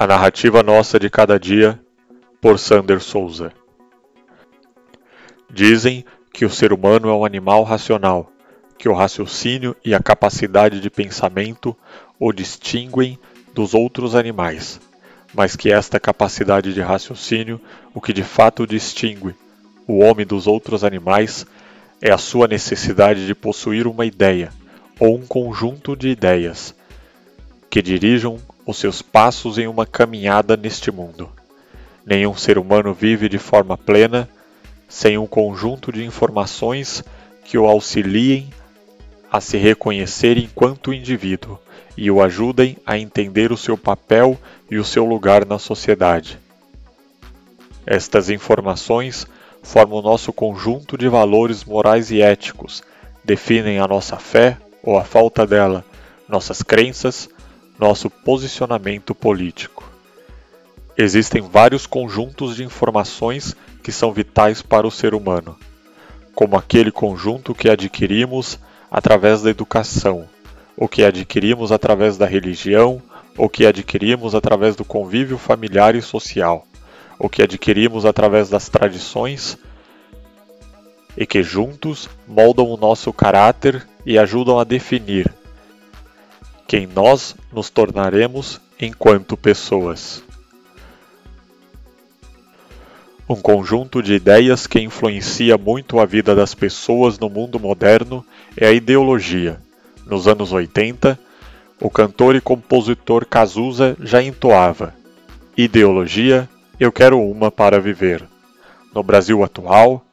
A narrativa nossa de cada dia, por Sander Souza. Dizem que o ser humano é um animal racional, que o raciocínio e a capacidade de pensamento o distinguem dos outros animais, mas que esta capacidade de raciocínio, o que de fato distingue o homem dos outros animais, é a sua necessidade de possuir uma ideia ou um conjunto de ideias que dirijam os seus passos em uma caminhada neste mundo. Nenhum ser humano vive de forma plena sem um conjunto de informações que o auxiliem a se reconhecer enquanto indivíduo e o ajudem a entender o seu papel e o seu lugar na sociedade. Estas informações formam o nosso conjunto de valores morais e éticos, definem a nossa fé ou a falta dela, nossas crenças, nosso posicionamento político. Existem vários conjuntos de informações que são vitais para o ser humano, como aquele conjunto que adquirimos através da educação, o que adquirimos através da religião, o que adquirimos através do convívio familiar e social, o que adquirimos através das tradições e que juntos moldam o nosso caráter e ajudam a definir quem nós nos tornaremos enquanto pessoas. Um conjunto de ideias que influencia muito a vida das pessoas no mundo moderno é a ideologia. Nos anos 80, o cantor e compositor Cazuza já entoava: Ideologia, eu quero uma para viver. No Brasil atual,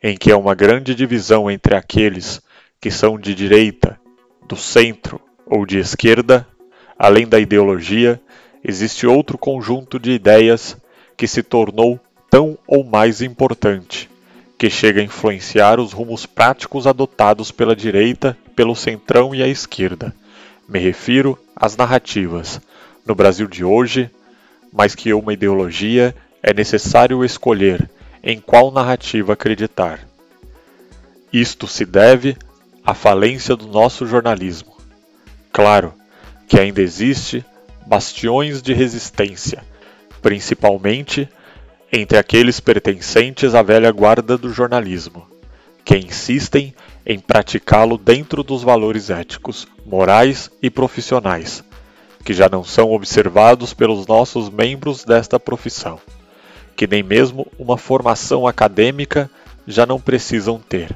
em que há uma grande divisão entre aqueles que são de direita, do centro ou de esquerda, além da ideologia, existe outro conjunto de ideias que se tornou tão ou mais importante, que chega a influenciar os rumos práticos adotados pela direita, pelo centrão e a esquerda. Me refiro às narrativas. No Brasil de hoje, mais que uma ideologia, é necessário escolher em qual narrativa acreditar. Isto se deve à falência do nosso jornalismo. Claro que ainda existe bastiões de resistência, principalmente entre aqueles pertencentes à velha guarda do jornalismo, que insistem em praticá-lo dentro dos valores éticos, morais e profissionais, que já não são observados pelos nossos membros desta profissão, que nem mesmo uma formação acadêmica já não precisam ter.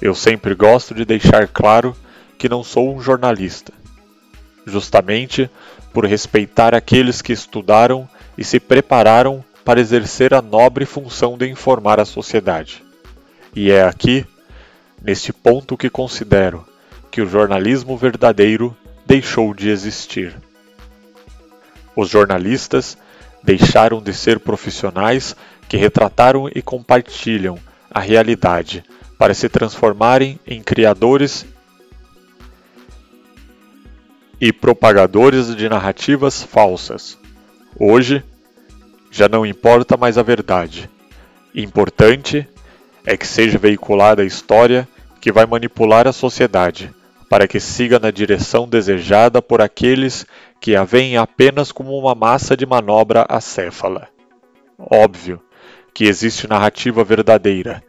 Eu sempre gosto de deixar claro que não sou um jornalista, justamente por respeitar aqueles que estudaram e se prepararam para exercer a nobre função de informar a sociedade. E é aqui, neste ponto, que considero que o jornalismo verdadeiro deixou de existir. Os jornalistas deixaram de ser profissionais que retrataram e compartilham a realidade para se transformarem em criadores e propagadores de narrativas falsas. Hoje, já não importa mais a verdade. Importante é que seja veiculada a história que vai manipular a sociedade, para que siga na direção desejada por aqueles que a veem apenas como uma massa de manobra acéfala. Óbvio que existe narrativa verdadeira,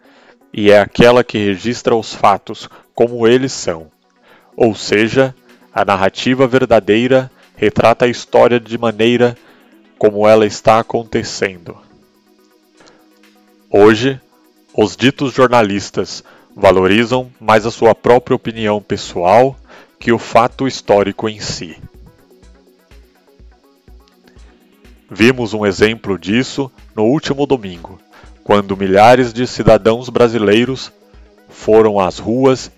e é aquela que registra os fatos como eles são. Ou seja, a narrativa verdadeira retrata a história de maneira como ela está acontecendo. Hoje, os ditos jornalistas valorizam mais a sua própria opinião pessoal que o fato histórico em si. Vimos um exemplo disso no último domingo, quando milhares de cidadãos brasileiros foram às ruas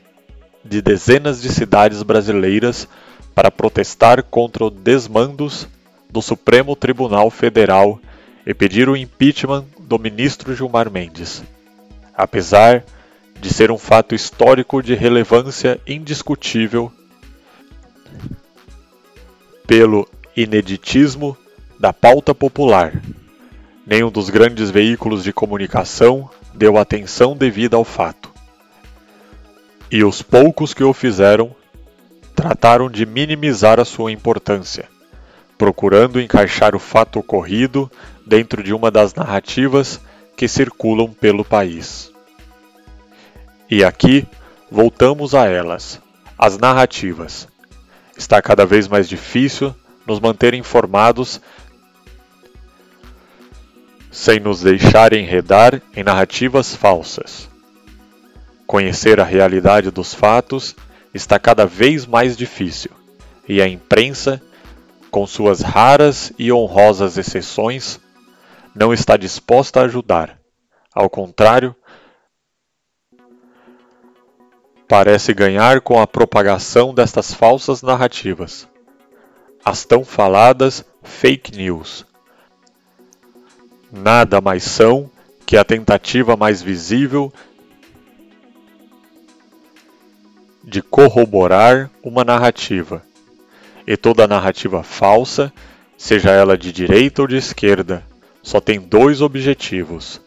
de dezenas de cidades brasileiras para protestar contra os desmandos do Supremo Tribunal Federal e pedir o impeachment do ministro Gilmar Mendes. Apesar de ser um fato histórico de relevância indiscutível pelo ineditismo da pauta popular, nenhum dos grandes veículos de comunicação deu atenção devida ao fato. E os poucos que o fizeram trataram de minimizar a sua importância procurando encaixar o fato ocorrido dentro de uma das narrativas que circulam pelo país. E aqui voltamos a elas, as narrativas. Está cada vez mais difícil nos manter informados sem nos deixar enredar em narrativas falsas. Conhecer a realidade dos fatos está cada vez mais difícil, e a imprensa, com suas raras e honrosas exceções, não está disposta a ajudar. Ao contrário, parece ganhar com a propagação destas falsas narrativas. As tão faladas fake news. Nada mais são que a tentativa mais visível de corroborar uma narrativa. E toda narrativa falsa, seja ela de direita ou de esquerda, só tem dois objetivos.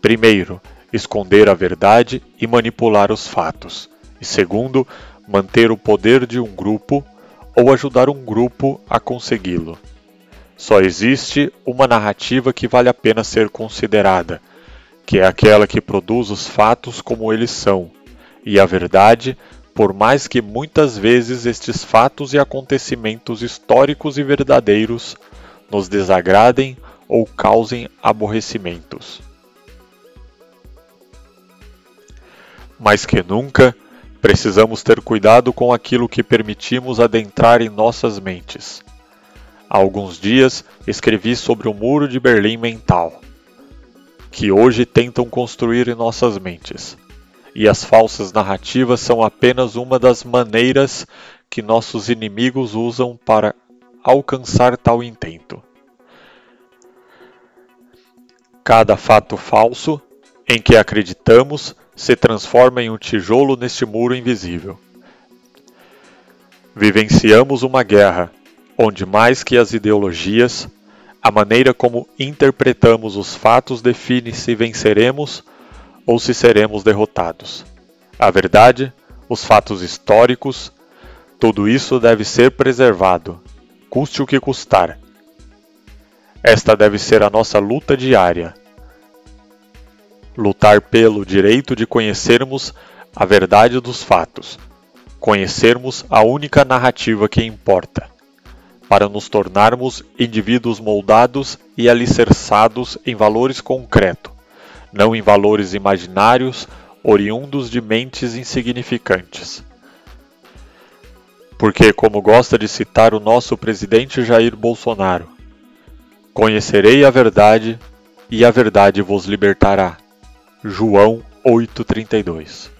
Primeiro, esconder a verdade e manipular os fatos. E segundo, manter o poder de um grupo ou ajudar um grupo a consegui-lo. Só existe uma narrativa que vale a pena ser considerada, que é aquela que produz os fatos como eles são, e a verdade, por mais que muitas vezes estes fatos e acontecimentos históricos e verdadeiros nos desagradem ou causem aborrecimentos. Mais que nunca, precisamos ter cuidado com aquilo que permitimos adentrar em nossas mentes Há alguns dias escrevi sobre o muro de Berlim mental, que hoje tentam construir em nossas mentes. E as falsas narrativas são apenas uma das maneiras que nossos inimigos usam para alcançar tal intento. Cada fato falso em que acreditamos se transforma em um tijolo neste muro invisível. Vivenciamos uma guerra onde mais que as ideologias, a maneira como interpretamos os fatos define se venceremos ou se seremos derrotados. A verdade, os fatos históricos, tudo isso deve ser preservado, custe o que custar. Esta deve ser a nossa luta diária. Lutar pelo direito de conhecermos a verdade dos fatos, conhecermos a única narrativa que importa para nos tornarmos indivíduos moldados e alicerçados em valores concretos, não em valores imaginários oriundos de mentes insignificantes. Porque, como gosta de citar o nosso presidente Jair Bolsonaro, conhecerei a verdade e a verdade vos libertará. João 8:32